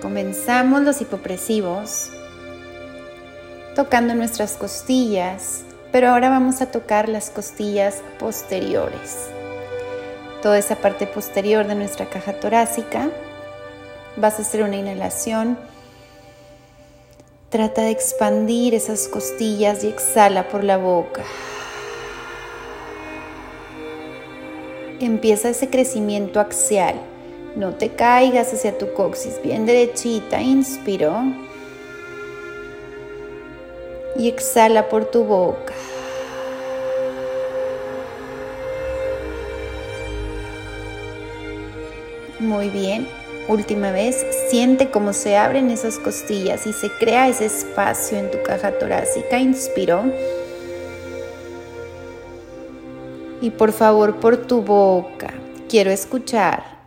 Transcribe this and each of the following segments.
Comenzamos los hipopresivos tocando nuestras costillas, pero ahora vamos a tocar las costillas posteriores. Toda esa parte posterior de nuestra caja torácica. Vas a hacer una inhalación. Trata de expandir esas costillas y exhala por la boca. Empieza ese crecimiento axial. No te caigas hacia tu coxis, bien derechita. Inspiro y exhala por tu boca. Muy bien. Última vez, siente cómo se abren esas costillas y se crea ese espacio en tu caja torácica. Inspiro. Y por favor, por tu boca, quiero escuchar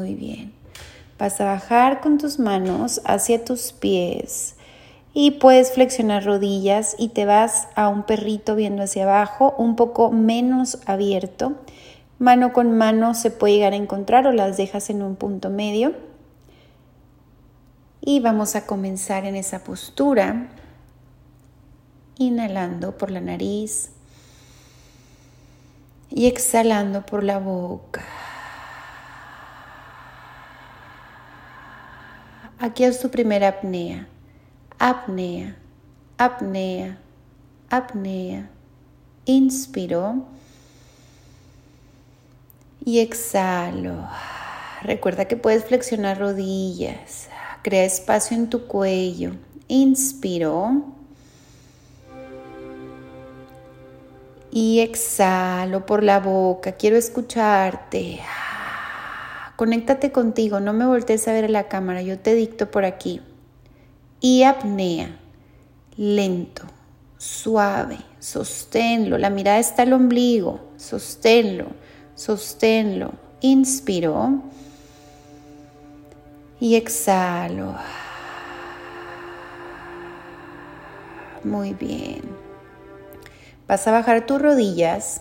Muy bien. Vas a bajar con tus manos hacia tus pies y puedes flexionar rodillas y te vas a un perrito viendo hacia abajo, un poco menos abierto. Mano con mano se puede llegar a encontrar o las dejas en un punto medio. Y vamos a comenzar en esa postura, inhalando por la nariz y exhalando por la boca. Aquí es tu primera apnea. Apnea, apnea, apnea. Inspiro y exhalo. Recuerda que puedes flexionar rodillas. Crea espacio en tu cuello. Inspiro. Y exhalo por la boca. Quiero escucharte. Conéctate contigo, no me voltees a ver la cámara, yo te dicto por aquí. Y apnea, lento, suave, sosténlo, la mirada está al ombligo, sosténlo, sosténlo. Inspiro y exhalo. Muy bien. Vas a bajar tus rodillas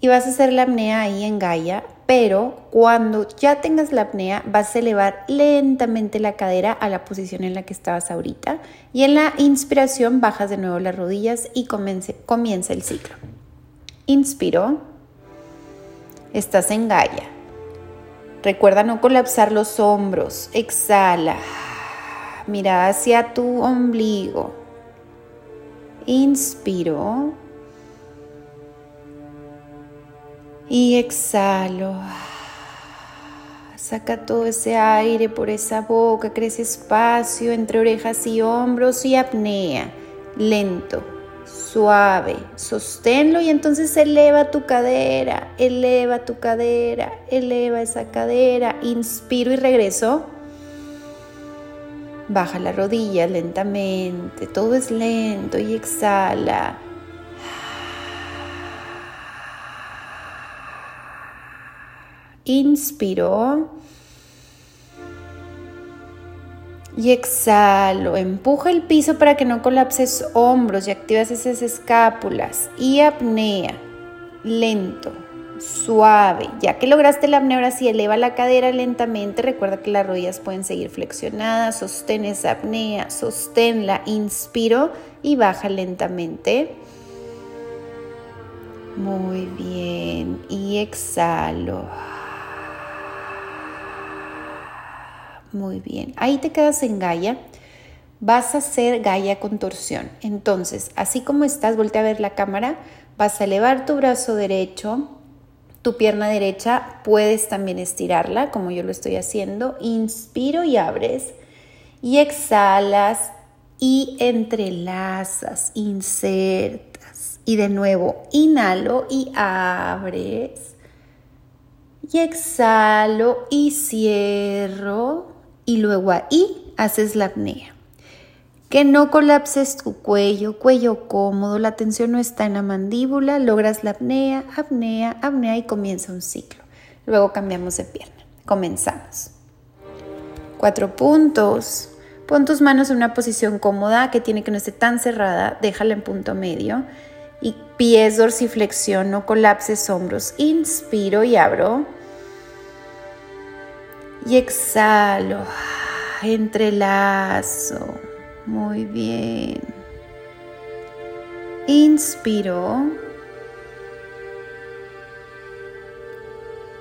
y vas a hacer la apnea ahí en Gaia pero cuando ya tengas la apnea vas a elevar lentamente la cadera a la posición en la que estabas ahorita y en la inspiración bajas de nuevo las rodillas y comienza el ciclo. Inspiro, estás en Gaia. Recuerda no colapsar los hombros, exhala, mira hacia tu ombligo. Inspiro. Y exhalo. Saca todo ese aire por esa boca, crece espacio entre orejas y hombros y apnea. Lento, suave, sosténlo y entonces eleva tu cadera, eleva tu cadera, eleva esa cadera. Inspiro y regreso. Baja la rodilla lentamente, todo es lento y exhala. Inspiro. Y exhalo. Empuja el piso para que no colapses hombros y activas esas escápulas. Y apnea. Lento, suave. Ya que lograste la apnea, ahora eleva la cadera lentamente. Recuerda que las rodillas pueden seguir flexionadas. Sostén esa apnea. Sosténla. Inspiro y baja lentamente. Muy bien. Y exhalo. Muy bien. Ahí te quedas en Gaia. Vas a hacer Gaia con torsión. Entonces, así como estás, voltea a ver la cámara. Vas a elevar tu brazo derecho, tu pierna derecha. Puedes también estirarla, como yo lo estoy haciendo. Inspiro y abres. Y exhalas y entrelazas, insertas. Y de nuevo, inhalo y abres. Y exhalo y cierro y luego ahí haces la apnea. Que no colapses tu cuello, cuello cómodo, la tensión no está en la mandíbula, logras la apnea, apnea, apnea y comienza un ciclo. Luego cambiamos de pierna. Comenzamos. Cuatro puntos. Pon tus manos en una posición cómoda que tiene que no esté tan cerrada, déjala en punto medio Y pies dorsiflexión, no colapses hombros. Inspiro y abro. Y exhalo. Entrelazo. Muy bien. Inspiro.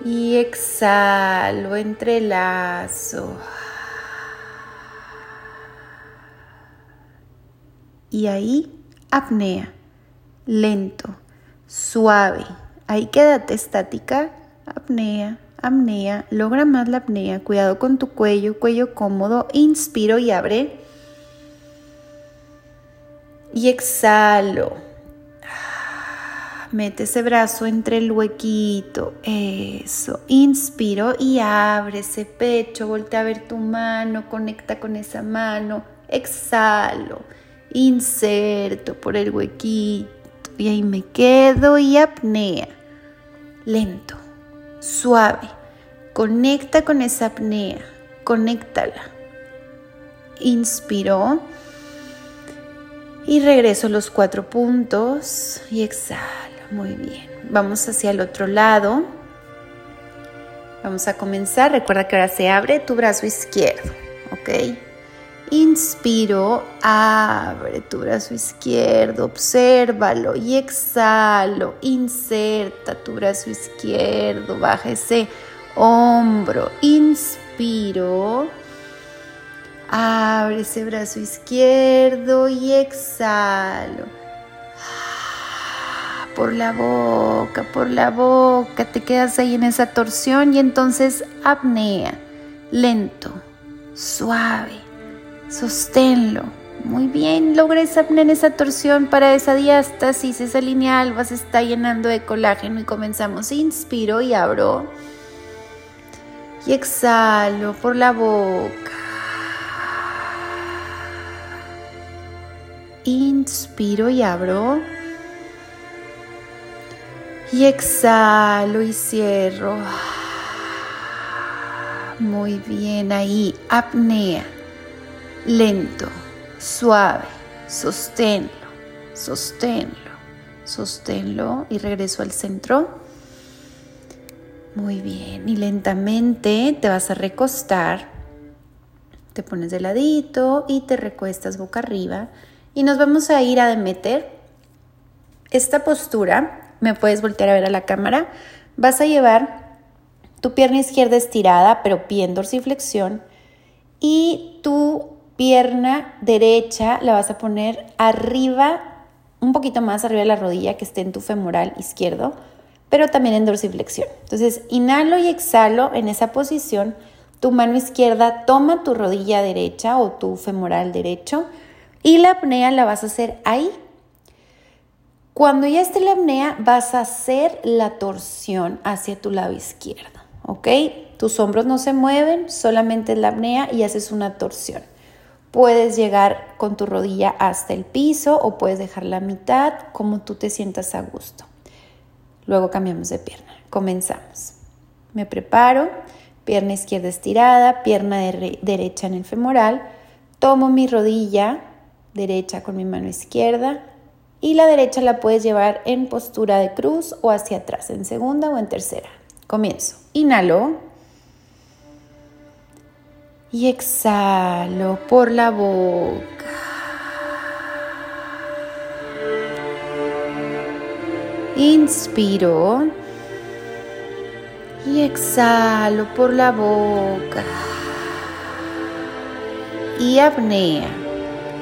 Y exhalo, entrelazo. Y ahí, apnea, lento, suave. Ahí quédate estática, apnea, apnea. Logra más la apnea. Cuidado con tu cuello, cuello cómodo. Inspiro y abre. Y exhalo. Mete ese brazo entre el huequito. Eso. Inspiro y abre ese pecho. Voltea a ver tu mano. Conecta con esa mano. Exhalo. Inserto por el huequito. Y ahí me quedo y apnea. Lento. Suave. Conecta con esa apnea. Conéctala. Inspiro. Y regreso los cuatro puntos y exhalo. Muy bien. Vamos hacia el otro lado. Vamos a comenzar. Recuerda que ahora se abre tu brazo izquierdo. ¿Ok? Inspiro, abre tu brazo izquierdo, obsérvalo y exhalo. Inserta tu brazo izquierdo, baja ese hombro. Inspiro, abre ese brazo izquierdo y exhalo por la boca, por la boca, te quedas ahí en esa torsión y entonces apnea, lento, suave, sosténlo. Muy bien, logra en esa torsión para esa diástasis, esa lineal, vas a estar llenando de colágeno y comenzamos. Inspiro y abro. Y exhalo por la boca. Inspiro y abro. Y exhalo y cierro. Muy bien ahí. Apnea. Lento, suave. Sosténlo, sosténlo, sosténlo y regreso al centro. Muy bien. Y lentamente te vas a recostar. Te pones de ladito y te recuestas boca arriba. Y nos vamos a ir a meter esta postura me puedes voltear a ver a la cámara, vas a llevar tu pierna izquierda estirada, pero pie en dorsiflexión, y tu pierna derecha la vas a poner arriba, un poquito más arriba de la rodilla que esté en tu femoral izquierdo, pero también en dorsiflexión. Entonces, inhalo y exhalo en esa posición. Tu mano izquierda toma tu rodilla derecha o tu femoral derecho y la apnea la vas a hacer ahí cuando ya esté la apnea, vas a hacer la torsión hacia tu lado izquierdo, ¿ok? Tus hombros no se mueven, solamente es la apnea y haces una torsión. Puedes llegar con tu rodilla hasta el piso o puedes dejar la mitad como tú te sientas a gusto. Luego cambiamos de pierna. Comenzamos. Me preparo, pierna izquierda estirada, pierna derecha en el femoral. Tomo mi rodilla derecha con mi mano izquierda, y la derecha la puedes llevar en postura de cruz o hacia atrás, en segunda o en tercera. Comienzo. Inhalo. Y exhalo por la boca. Inspiro. Y exhalo por la boca. Y apnea.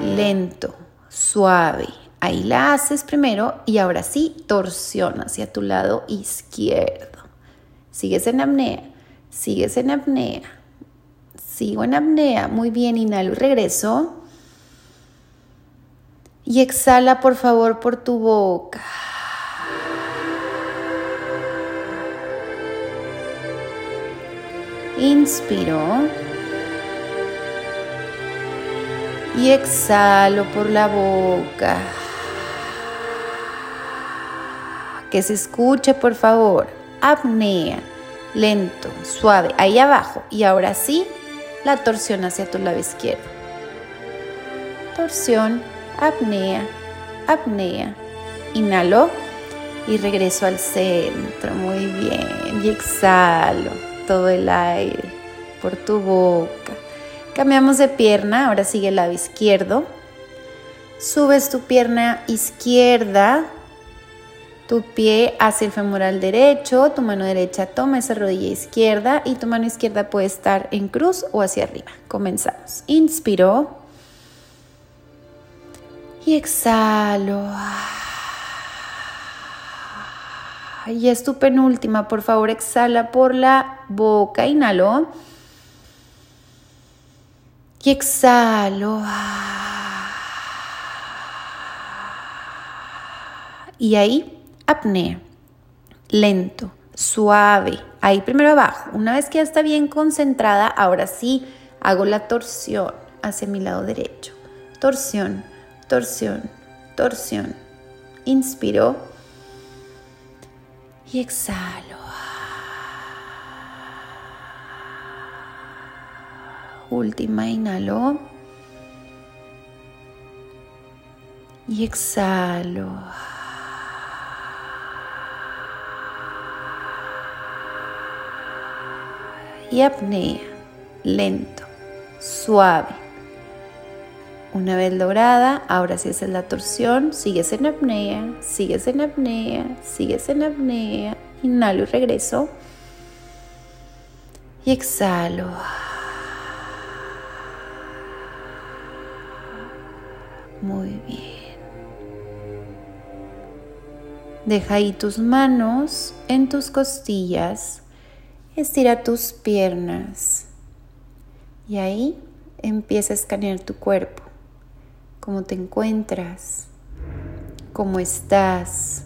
Lento, suave. Ahí la haces primero y ahora sí, torsión hacia tu lado izquierdo. Sigues en apnea, sigues en apnea. Sigo en apnea. Muy bien, inhalo y regreso. Y exhala por favor por tu boca. Inspiro. Y exhalo por la boca. Que se escuche, por favor. Apnea. Lento, suave. Ahí abajo. Y ahora sí, la torsión hacia tu lado izquierdo. Torsión, apnea, apnea. inhalo y regreso al centro, muy bien, y exhalo todo el aire por tu boca. Cambiamos de pierna, ahora sigue el lado izquierdo. Subes tu pierna izquierda, tu pie hacia el femoral derecho, tu mano derecha toma esa rodilla izquierda y tu mano izquierda puede estar en cruz o hacia arriba. Comenzamos. Inspiro y exhalo. Y es tu penúltima, por favor, exhala por la boca, inhalo. Y exhalo. Y ahí, apnea. Lento, suave. Ahí primero abajo. Una vez que ya está bien concentrada, ahora sí hago la torsión hacia mi lado derecho. Torsión, torsión, torsión. Inspiro y exhalo. Última, inhalo. Y exhalo. Y apnea, lento, suave. Una vez lograda, ahora si haces la torsión, sigues en apnea, sigues en apnea, sigues en apnea. Inhalo y regreso. Y exhalo. Muy bien. Deja ahí tus manos en tus costillas. Estira tus piernas. Y ahí empieza a escanear tu cuerpo. Cómo te encuentras. Cómo estás.